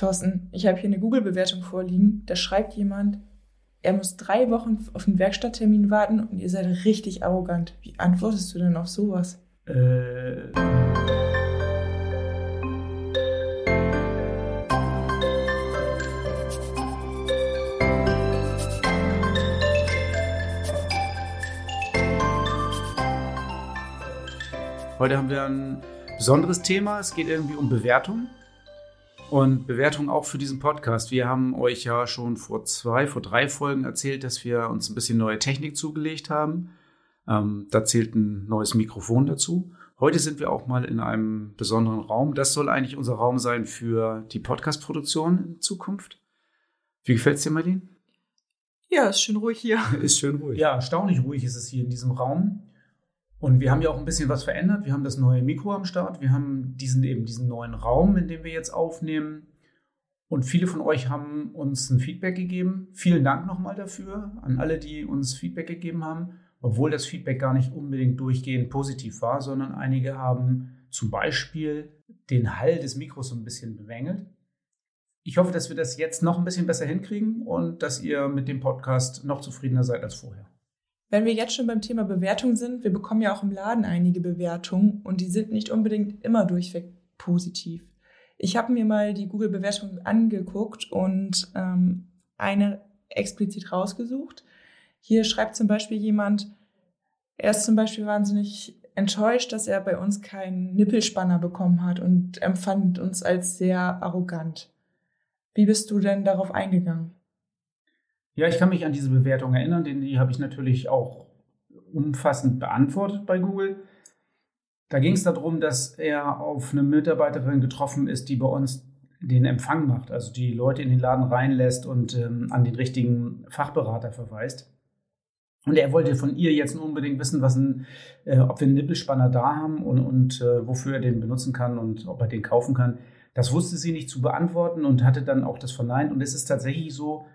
Thorsten, ich habe hier eine Google-Bewertung vorliegen. Da schreibt jemand, er muss drei Wochen auf einen Werkstatttermin warten und ihr seid richtig arrogant. Wie antwortest du denn auf sowas? Äh. Heute haben wir ein besonderes Thema. Es geht irgendwie um Bewertung. Und Bewertung auch für diesen Podcast. Wir haben euch ja schon vor zwei, vor drei Folgen erzählt, dass wir uns ein bisschen neue Technik zugelegt haben. Ähm, da zählt ein neues Mikrofon dazu. Heute sind wir auch mal in einem besonderen Raum. Das soll eigentlich unser Raum sein für die Podcast-Produktion in Zukunft. Wie gefällt es dir, Marlene? Ja, ist schön ruhig hier. Ist schön ruhig. Ja, erstaunlich ruhig ist es hier in diesem Raum. Und wir haben ja auch ein bisschen was verändert. Wir haben das neue Mikro am Start. Wir haben diesen eben diesen neuen Raum, in dem wir jetzt aufnehmen. Und viele von euch haben uns ein Feedback gegeben. Vielen Dank nochmal dafür an alle, die uns Feedback gegeben haben. Obwohl das Feedback gar nicht unbedingt durchgehend positiv war, sondern einige haben zum Beispiel den Hall des Mikros so ein bisschen bemängelt. Ich hoffe, dass wir das jetzt noch ein bisschen besser hinkriegen und dass ihr mit dem Podcast noch zufriedener seid als vorher. Wenn wir jetzt schon beim Thema Bewertung sind, wir bekommen ja auch im Laden einige Bewertungen und die sind nicht unbedingt immer durchweg positiv. Ich habe mir mal die Google-Bewertung angeguckt und ähm, eine explizit rausgesucht. Hier schreibt zum Beispiel jemand, er ist zum Beispiel wahnsinnig enttäuscht, dass er bei uns keinen Nippelspanner bekommen hat und empfand uns als sehr arrogant. Wie bist du denn darauf eingegangen? Ja, ich kann mich an diese Bewertung erinnern, denn die habe ich natürlich auch umfassend beantwortet bei Google. Da ging es darum, dass er auf eine Mitarbeiterin getroffen ist, die bei uns den Empfang macht, also die Leute in den Laden reinlässt und ähm, an den richtigen Fachberater verweist. Und er wollte von ihr jetzt unbedingt wissen, was ein, äh, ob wir einen Nippelspanner da haben und, und äh, wofür er den benutzen kann und ob er den kaufen kann. Das wusste sie nicht zu beantworten und hatte dann auch das verneint. Und es ist tatsächlich so,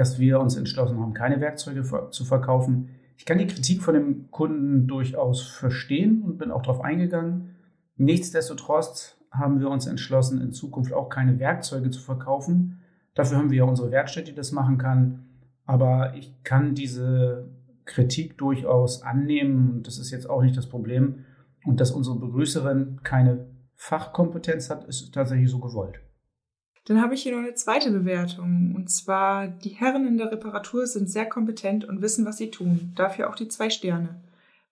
dass wir uns entschlossen haben, keine Werkzeuge zu verkaufen. Ich kann die Kritik von dem Kunden durchaus verstehen und bin auch darauf eingegangen. Nichtsdestotrotz haben wir uns entschlossen, in Zukunft auch keine Werkzeuge zu verkaufen. Dafür haben wir ja unsere Werkstatt, die das machen kann. Aber ich kann diese Kritik durchaus annehmen das ist jetzt auch nicht das Problem. Und dass unsere Begrüßerin keine Fachkompetenz hat, ist tatsächlich so gewollt. Dann habe ich hier noch eine zweite Bewertung. Und zwar, die Herren in der Reparatur sind sehr kompetent und wissen, was sie tun. Dafür auch die zwei Sterne.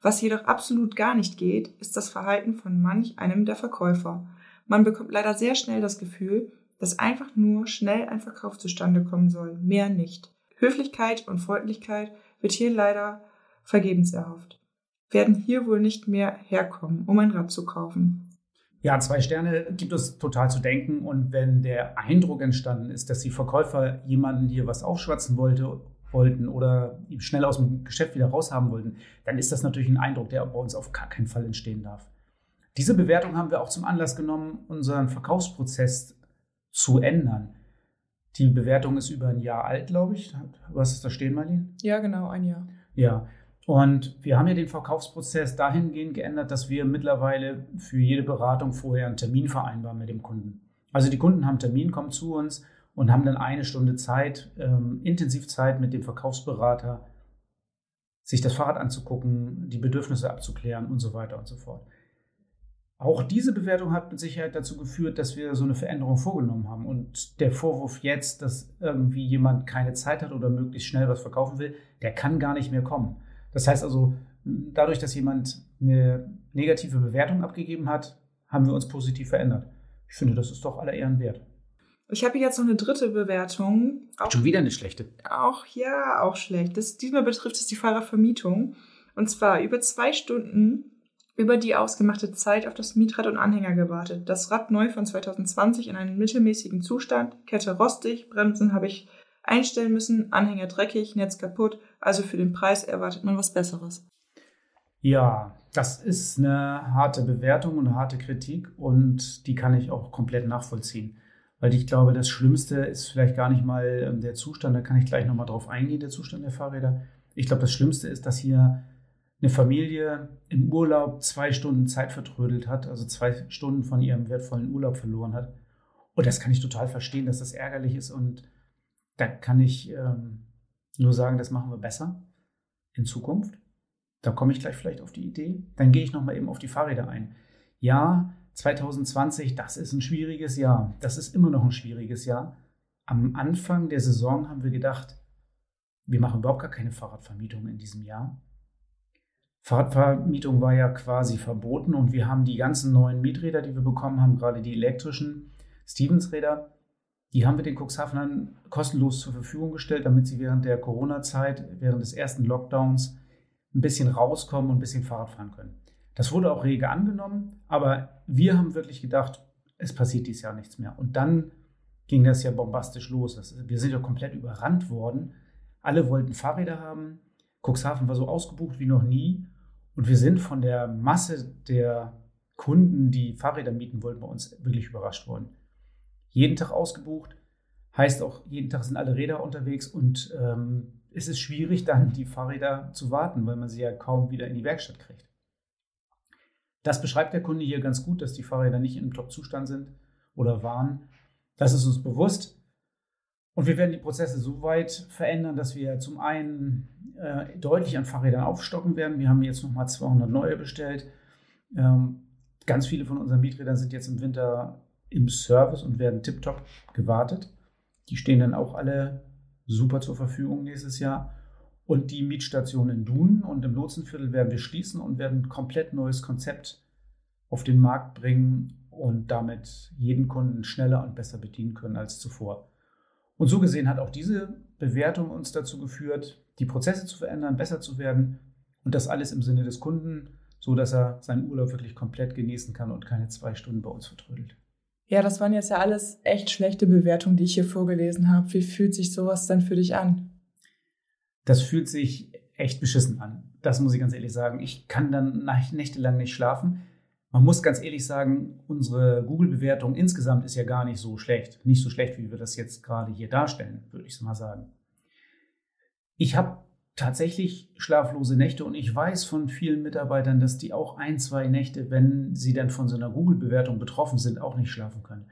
Was jedoch absolut gar nicht geht, ist das Verhalten von manch einem der Verkäufer. Man bekommt leider sehr schnell das Gefühl, dass einfach nur schnell ein Verkauf zustande kommen soll, mehr nicht. Höflichkeit und Freundlichkeit wird hier leider vergebens erhofft. Werden hier wohl nicht mehr herkommen, um ein Rad zu kaufen. Ja, zwei Sterne gibt es total zu denken. Und wenn der Eindruck entstanden ist, dass die Verkäufer jemanden hier was aufschwatzen wollte, wollten oder ihm schnell aus dem Geschäft wieder raushaben wollten, dann ist das natürlich ein Eindruck, der bei uns auf gar keinen Fall entstehen darf. Diese Bewertung haben wir auch zum Anlass genommen, unseren Verkaufsprozess zu ändern. Die Bewertung ist über ein Jahr alt, glaube ich. Was ist da stehen, Marlene? Ja, genau, ein Jahr. Ja, und wir haben ja den Verkaufsprozess dahingehend geändert, dass wir mittlerweile für jede Beratung vorher einen Termin vereinbaren mit dem Kunden. Also die Kunden haben einen Termin, kommen zu uns und haben dann eine Stunde Zeit, ähm, intensiv Zeit mit dem Verkaufsberater, sich das Fahrrad anzugucken, die Bedürfnisse abzuklären und so weiter und so fort. Auch diese Bewertung hat mit Sicherheit dazu geführt, dass wir so eine Veränderung vorgenommen haben. Und der Vorwurf jetzt, dass irgendwie jemand keine Zeit hat oder möglichst schnell was verkaufen will, der kann gar nicht mehr kommen. Das heißt also, dadurch, dass jemand eine negative Bewertung abgegeben hat, haben wir uns positiv verändert. Ich finde, das ist doch aller Ehren wert. Ich habe jetzt noch eine dritte Bewertung. Auch, Schon wieder eine schlechte. Auch, ja, auch schlecht. Das, diesmal betrifft es die Fahrervermietung. Und zwar über zwei Stunden über die ausgemachte Zeit auf das Mietrad und Anhänger gewartet. Das Rad neu von 2020 in einem mittelmäßigen Zustand, Kette rostig, Bremsen habe ich einstellen müssen, Anhänger dreckig, Netz kaputt, also für den Preis erwartet man was Besseres. Ja, das ist eine harte Bewertung und eine harte Kritik und die kann ich auch komplett nachvollziehen. Weil ich glaube, das Schlimmste ist vielleicht gar nicht mal ähm, der Zustand, da kann ich gleich nochmal drauf eingehen, der Zustand der Fahrräder. Ich glaube, das Schlimmste ist, dass hier eine Familie im Urlaub zwei Stunden Zeit vertrödelt hat, also zwei Stunden von ihrem wertvollen Urlaub verloren hat Und das kann ich total verstehen, dass das ärgerlich ist. Und da kann ich ähm, nur sagen, das machen wir besser in Zukunft. Da komme ich gleich vielleicht auf die Idee. Dann gehe ich nochmal eben auf die Fahrräder ein. Ja, 2020, das ist ein schwieriges Jahr. Das ist immer noch ein schwieriges Jahr. Am Anfang der Saison haben wir gedacht, wir machen überhaupt gar keine Fahrradvermietung in diesem Jahr. Fahrradvermietung war ja quasi verboten und wir haben die ganzen neuen Mieträder, die wir bekommen haben, gerade die elektrischen Stevens-Räder, die haben wir den Cuxhavenern kostenlos zur Verfügung gestellt, damit sie während der Corona-Zeit, während des ersten Lockdowns ein bisschen rauskommen und ein bisschen Fahrrad fahren können. Das wurde auch rege angenommen, aber wir haben wirklich gedacht, es passiert dieses Jahr nichts mehr. Und dann ging das ja bombastisch los. wir sind ja komplett überrannt worden. Alle wollten Fahrräder haben. Cuxhaven war so ausgebucht wie noch nie. Und wir sind von der Masse der Kunden, die Fahrräder mieten wollten, bei uns wirklich überrascht worden. Jeden Tag ausgebucht, heißt auch, jeden Tag sind alle Räder unterwegs und ähm, es ist schwierig, dann die Fahrräder zu warten, weil man sie ja kaum wieder in die Werkstatt kriegt. Das beschreibt der Kunde hier ganz gut, dass die Fahrräder nicht im Top-Zustand sind oder waren. Das ist uns bewusst. Und wir werden die Prozesse so weit verändern, dass wir zum einen äh, deutlich an Fahrrädern aufstocken werden. Wir haben jetzt nochmal 200 neue bestellt. Ähm, ganz viele von unseren Mieträdern sind jetzt im Winter im Service und werden tiptop gewartet. Die stehen dann auch alle super zur Verfügung nächstes Jahr. Und die Mietstationen in Dunen und im Lotsenviertel werden wir schließen und werden ein komplett neues Konzept auf den Markt bringen und damit jeden Kunden schneller und besser bedienen können als zuvor. Und so gesehen hat auch diese Bewertung uns dazu geführt, die Prozesse zu verändern, besser zu werden und das alles im Sinne des Kunden, so dass er seinen Urlaub wirklich komplett genießen kann und keine zwei Stunden bei uns vertrödelt. Ja, das waren jetzt ja alles echt schlechte Bewertungen, die ich hier vorgelesen habe. Wie fühlt sich sowas dann für dich an? das fühlt sich echt beschissen an. Das muss ich ganz ehrlich sagen. Ich kann dann nächtelang nicht schlafen. Man muss ganz ehrlich sagen, unsere Google-Bewertung insgesamt ist ja gar nicht so schlecht. Nicht so schlecht, wie wir das jetzt gerade hier darstellen, würde ich mal sagen. Ich habe tatsächlich schlaflose Nächte und ich weiß von vielen Mitarbeitern, dass die auch ein, zwei Nächte, wenn sie dann von so einer Google-Bewertung betroffen sind, auch nicht schlafen können.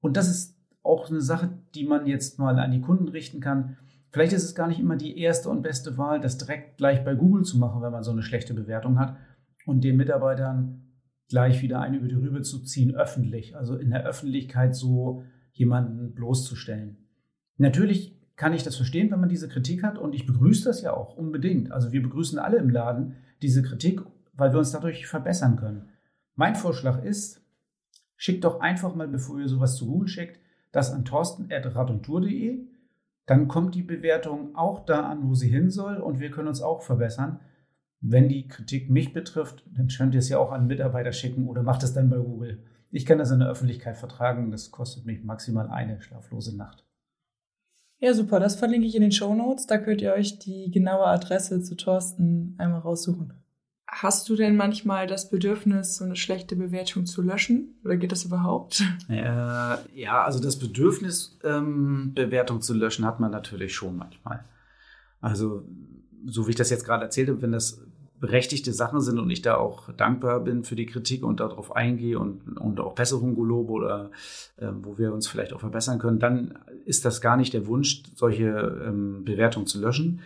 Und das ist auch eine Sache, die man jetzt mal an die Kunden richten kann. Vielleicht ist es gar nicht immer die erste und beste Wahl, das direkt gleich bei Google zu machen, wenn man so eine schlechte Bewertung hat und den Mitarbeitern gleich wieder eine über die Rübe zu ziehen, öffentlich, also in der Öffentlichkeit so jemanden bloßzustellen. Natürlich kann ich das verstehen, wenn man diese Kritik hat und ich begrüße das ja auch unbedingt. Also wir begrüßen alle im Laden diese Kritik, weil wir uns dadurch verbessern können. Mein Vorschlag ist, schickt doch einfach mal, bevor ihr sowas zu Google schickt, das an torsten.radontour.de dann kommt die Bewertung auch da an, wo sie hin soll und wir können uns auch verbessern. Wenn die Kritik mich betrifft, dann könnt ihr es ja auch an Mitarbeiter schicken oder macht es dann bei Google. Ich kann das in der Öffentlichkeit vertragen. Das kostet mich maximal eine schlaflose Nacht. Ja, super. Das verlinke ich in den Show Notes. Da könnt ihr euch die genaue Adresse zu Thorsten einmal raussuchen. Hast du denn manchmal das Bedürfnis, so eine schlechte Bewertung zu löschen? Oder geht das überhaupt? Äh, ja, also das Bedürfnis, ähm, Bewertung zu löschen, hat man natürlich schon manchmal. Also, so wie ich das jetzt gerade erzählt habe, wenn das berechtigte Sachen sind und ich da auch dankbar bin für die Kritik und darauf eingehe und, und auch Besserung gelobe oder äh, wo wir uns vielleicht auch verbessern können, dann ist das gar nicht der Wunsch, solche ähm, Bewertungen zu löschen.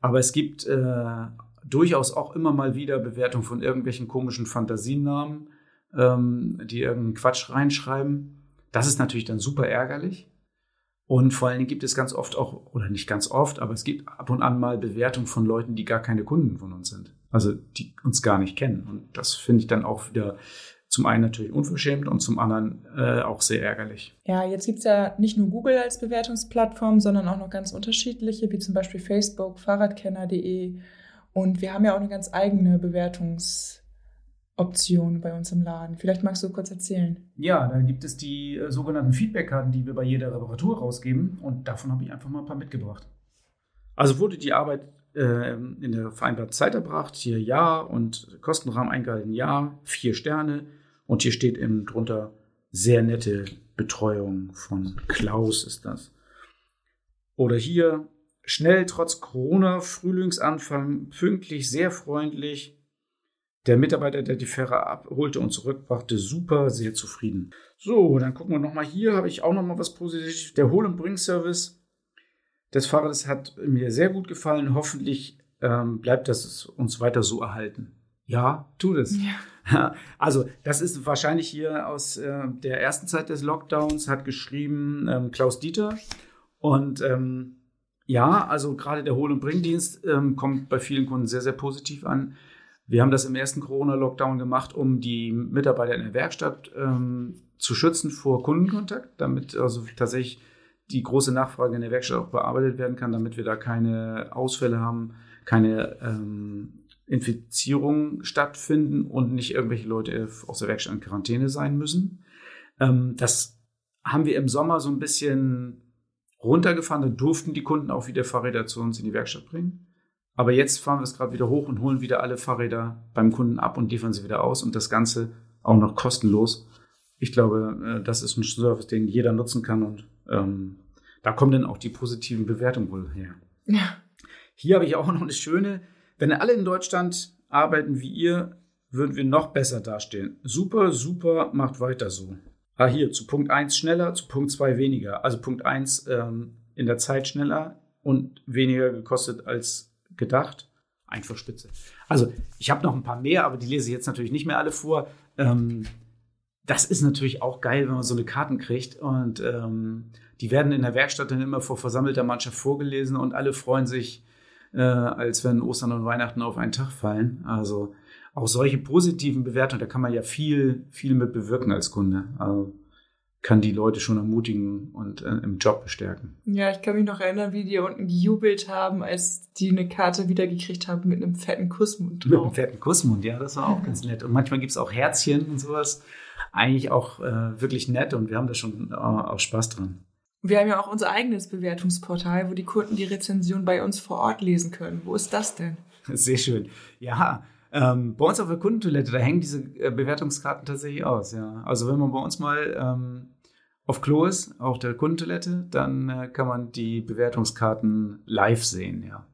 Aber es gibt äh, durchaus auch immer mal wieder Bewertungen von irgendwelchen komischen Fantasienamen, ähm, die irgendeinen Quatsch reinschreiben. Das ist natürlich dann super ärgerlich. Und vor allen Dingen gibt es ganz oft auch, oder nicht ganz oft, aber es gibt ab und an mal Bewertungen von Leuten, die gar keine Kunden von uns sind. Also die uns gar nicht kennen. Und das finde ich dann auch wieder zum einen natürlich unverschämt und zum anderen äh, auch sehr ärgerlich. Ja, jetzt gibt es ja nicht nur Google als Bewertungsplattform, sondern auch noch ganz unterschiedliche, wie zum Beispiel Facebook, Fahrradkenner.de und wir haben ja auch eine ganz eigene Bewertungsoption bei uns im Laden. Vielleicht magst du kurz erzählen. Ja, da gibt es die äh, sogenannten Feedbackkarten, die wir bei jeder Reparatur rausgeben. Und davon habe ich einfach mal ein paar mitgebracht. Also wurde die Arbeit äh, in der vereinbarten Zeit erbracht, hier ja und Kostenrahmen eingehalten, ja, vier Sterne. Und hier steht eben drunter sehr nette Betreuung von Klaus ist das. Oder hier Schnell trotz Corona, Frühlingsanfang, pünktlich, sehr freundlich. Der Mitarbeiter, der die Fähre abholte und zurückbrachte, super, sehr zufrieden. So, dann gucken wir nochmal hier, habe ich auch nochmal was Positives. Der Hol- und Bring-Service des Fahrrades hat mir sehr gut gefallen. Hoffentlich ähm, bleibt das uns weiter so erhalten. Ja, tut es. Ja. Also, das ist wahrscheinlich hier aus äh, der ersten Zeit des Lockdowns, hat geschrieben ähm, Klaus Dieter. Und ähm, ja, also gerade der Hol- und Bringdienst ähm, kommt bei vielen Kunden sehr, sehr positiv an. Wir haben das im ersten Corona-Lockdown gemacht, um die Mitarbeiter in der Werkstatt ähm, zu schützen vor Kundenkontakt, damit also tatsächlich die große Nachfrage in der Werkstatt auch bearbeitet werden kann, damit wir da keine Ausfälle haben, keine ähm, Infizierungen stattfinden und nicht irgendwelche Leute aus der Werkstatt in Quarantäne sein müssen. Ähm, das haben wir im Sommer so ein bisschen runtergefahren. Da durften die Kunden auch wieder Fahrräder zu uns in die Werkstatt bringen. Aber jetzt fahren wir es gerade wieder hoch und holen wieder alle Fahrräder beim Kunden ab und liefern sie wieder aus und das Ganze auch noch kostenlos. Ich glaube, äh, das ist ein Service, den jeder nutzen kann und ähm, da kommen dann auch die positiven Bewertungen wohl her. Ja. Hier habe ich auch noch eine schöne, wenn alle in Deutschland arbeiten wie ihr, würden wir noch besser dastehen. Super, super, macht weiter so. Ah, hier, zu Punkt 1 schneller, zu Punkt 2 weniger. Also Punkt 1 ähm, in der Zeit schneller und weniger gekostet als gedacht. Einfach spitze. Also, ich habe noch ein paar mehr, aber die lese ich jetzt natürlich nicht mehr alle vor. Ähm, das ist natürlich auch geil, wenn man so eine Karten kriegt. Und ähm, die werden in der Werkstatt dann immer vor versammelter Mannschaft vorgelesen und alle freuen sich, äh, als wenn Ostern und Weihnachten auf einen Tag fallen. Also auch solche positiven Bewertungen, da kann man ja viel, viel mit bewirken als Kunde. Also kann die Leute schon ermutigen und äh, im Job bestärken. Ja, ich kann mich noch erinnern, wie die unten gejubelt haben, als die eine Karte wiedergekriegt haben mit einem fetten Kussmund drauf. Mit einem fetten Kussmund, ja, das war auch ganz nett. Und manchmal gibt es auch Herzchen und sowas. Eigentlich auch äh, wirklich nett und wir haben da schon äh, auch Spaß dran. Wir haben ja auch unser eigenes Bewertungsportal, wo die Kunden die Rezension bei uns vor Ort lesen können. Wo ist das denn? Sehr schön. Ja, ähm, bei uns auf der Kundentoilette, da hängen diese äh, Bewertungskarten tatsächlich aus, ja. Also wenn man bei uns mal ähm, auf Klo ist, auf der Kundentoilette, dann äh, kann man die Bewertungskarten live sehen, ja.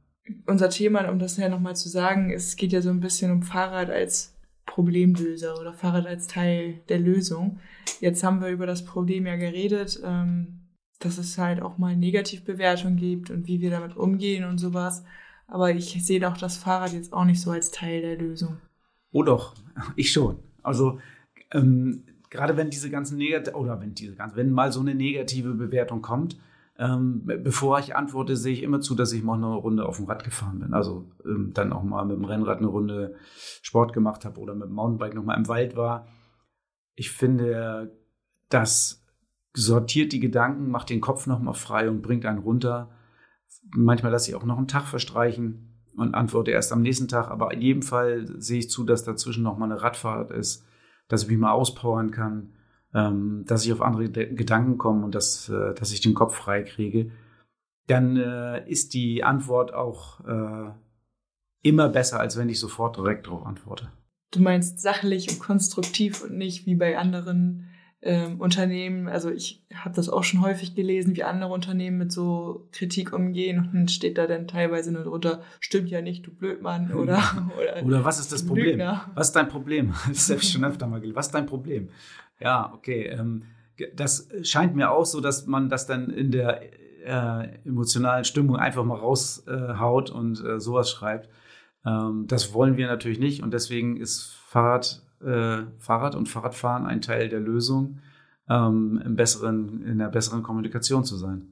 Unser Thema, um das ja nochmal zu sagen, es geht ja so ein bisschen um Fahrrad als Problemlöser oder Fahrrad als Teil der Lösung. Jetzt haben wir über das Problem ja geredet, ähm, dass es halt auch mal Negativbewertungen gibt und wie wir damit umgehen und sowas. Aber ich sehe doch das Fahrrad jetzt auch nicht so als Teil der Lösung. Oh doch, ich schon. Also ähm, gerade wenn diese ganzen negative oder wenn diese ganze, wenn mal so eine negative Bewertung kommt, ähm, bevor ich antworte, sehe ich immer zu, dass ich mal eine Runde auf dem Rad gefahren bin. Also ähm, dann auch mal mit dem Rennrad eine Runde Sport gemacht habe oder mit dem Mountainbike nochmal im Wald war. Ich finde, das sortiert die Gedanken, macht den Kopf nochmal frei und bringt einen runter. Manchmal lasse ich auch noch einen Tag verstreichen und antworte erst am nächsten Tag. Aber in jedem Fall sehe ich zu, dass dazwischen nochmal eine Radfahrt ist dass ich mich mal auspowern kann, ähm, dass ich auf andere Gedanken komme und dass, äh, dass ich den Kopf frei kriege, dann äh, ist die Antwort auch äh, immer besser, als wenn ich sofort direkt darauf antworte. Du meinst sachlich und konstruktiv und nicht wie bei anderen ähm, Unternehmen, also ich habe das auch schon häufig gelesen, wie andere Unternehmen mit so Kritik umgehen und dann steht da dann teilweise nur drunter, stimmt ja nicht, du Blödmann oder oder, oder was ist das Problem? Lügner. Was ist dein Problem? Das habe ich schon öfter mal gelesen. Was ist dein Problem? Ja, okay. Ähm, das scheint mir auch so, dass man das dann in der äh, emotionalen Stimmung einfach mal raushaut äh, und äh, sowas schreibt. Ähm, das wollen wir natürlich nicht und deswegen ist Fahrrad äh, Fahrrad und Fahrradfahren ein Teil der Lösung, ähm, im besseren, in der besseren Kommunikation zu sein.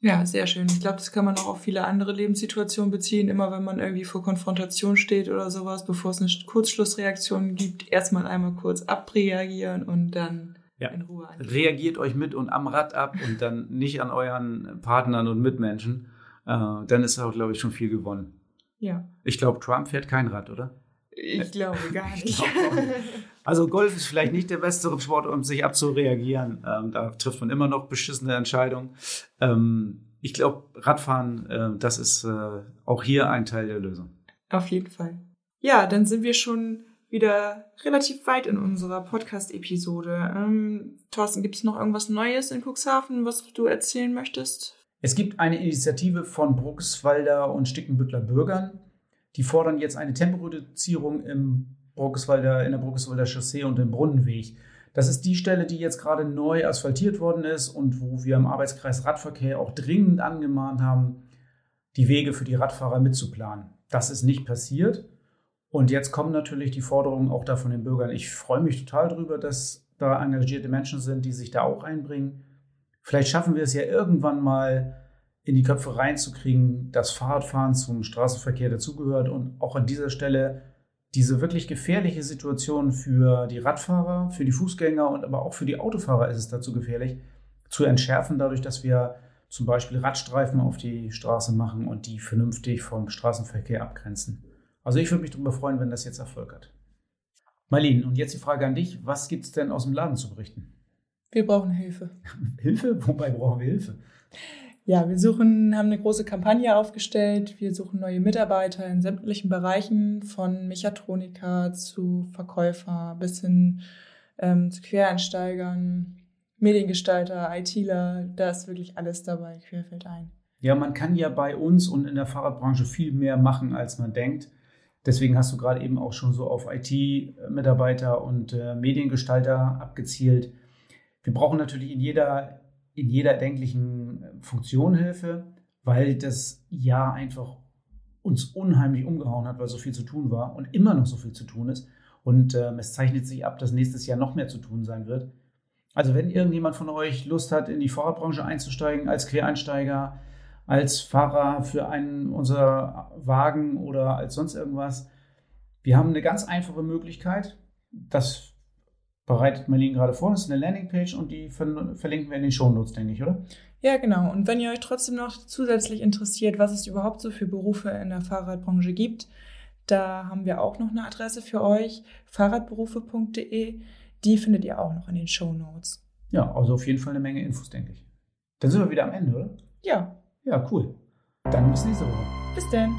Ja, sehr schön. Ich glaube, das kann man auch auf viele andere Lebenssituationen beziehen. Immer wenn man irgendwie vor Konfrontation steht oder sowas, bevor es eine Kurzschlussreaktion gibt, erstmal einmal kurz abreagieren und dann ja. in Ruhe angehen. Reagiert euch mit und am Rad ab und dann nicht an euren Partnern und Mitmenschen. Äh, dann ist auch, glaube ich, schon viel gewonnen. Ja. Ich glaube, Trump fährt kein Rad, oder? Ich glaube gar nicht. Also Golf ist vielleicht nicht der beste Sport, um sich abzureagieren. Ähm, da trifft man immer noch beschissene Entscheidungen. Ähm, ich glaube, Radfahren, äh, das ist äh, auch hier ein Teil der Lösung. Auf jeden Fall. Ja, dann sind wir schon wieder relativ weit in unserer Podcast-Episode. Ähm, Thorsten, gibt es noch irgendwas Neues in Cuxhaven, was du erzählen möchtest? Es gibt eine Initiative von Bruckswalder und Stickenbüttler Bürgern Die fordern jetzt eine Temporeduzierung im Bruckeswalder, in der Bruckeswalder Chaussee und im Brunnenweg. Das ist die Stelle, die jetzt gerade neu asphaltiert worden ist und wo wir im Arbeitskreis Radverkehr auch dringend angemahnt haben, die Wege für die Radfahrer mitzuplanen. Das ist nicht passiert. Und jetzt kommen natürlich die Forderungen auch da von den Bürgern. Ich freue mich total darüber, dass da engagierte Menschen sind, die sich da auch einbringen. Vielleicht schaffen wir es ja irgendwann mal in die Köpfe reinzukriegen, dass Fahrradfahren zum Straßenverkehr dazugehört und auch an dieser Stelle diese wirklich gefährliche Situation für die Radfahrer, für die Fußgänger und aber auch für die Autofahrer ist es dazu gefährlich, zu entschärfen, dadurch, dass wir zum Beispiel Radstreifen auf die Straße machen und die vernünftig vom Straßenverkehr abgrenzen. Also ich würde mich darüber freuen, wenn das jetzt Erfolg hat. Marlene, und jetzt die Frage an dich, was gibt es denn aus dem Laden zu berichten? Wir brauchen Hilfe. Hilfe? Wobei brauchen wir Hilfe? Ja, wir suchen, haben eine große Kampagne aufgestellt. Wir suchen neue Mitarbeiter in sämtlichen Bereichen, von Mechatroniker zu Verkäufer bis hin ähm, zu Quereinsteigern, Mediengestalter, ITler. Da ist wirklich alles dabei, querfällt ein. Ja, man kann ja bei uns und in der Fahrradbranche viel mehr machen, als man denkt. Deswegen hast du gerade eben auch schon so auf IT-Mitarbeiter und äh, Mediengestalter abgezielt. Wir brauchen natürlich in jeder in jeder erdenklichen äh, Funktion Hilfe, weil das Jahr einfach uns unheimlich umgehauen hat, weil so viel zu tun war und immer noch so viel zu tun ist. Und ähm, es zeichnet sich ab, dass nächstes Jahr noch mehr zu tun sein wird. Also wenn irgendjemand von euch Lust hat, in die Fahrradbranche einzusteigen, als Quereinsteiger, als Fahrer für einen unserer Wagen oder als sonst irgendwas, wir haben eine ganz einfache Möglichkeit. Das bereitet Marlene gerade vor. Das ist eine Landingpage und die verlinken wir in den Shownotes, denke ich, oder? Ja, genau. Und wenn ihr euch trotzdem noch zusätzlich interessiert, was es überhaupt so für Berufe in der Fahrradbranche gibt, da haben wir auch noch eine Adresse für euch, fahrradberufe.de. Die findet ihr auch noch in den Shownotes. Ja, also auf jeden Fall eine Menge Infos, denke ich. Dann sind wir wieder am Ende, oder? Ja. Ja, cool. Dann bis nächste Woche. Bis dann.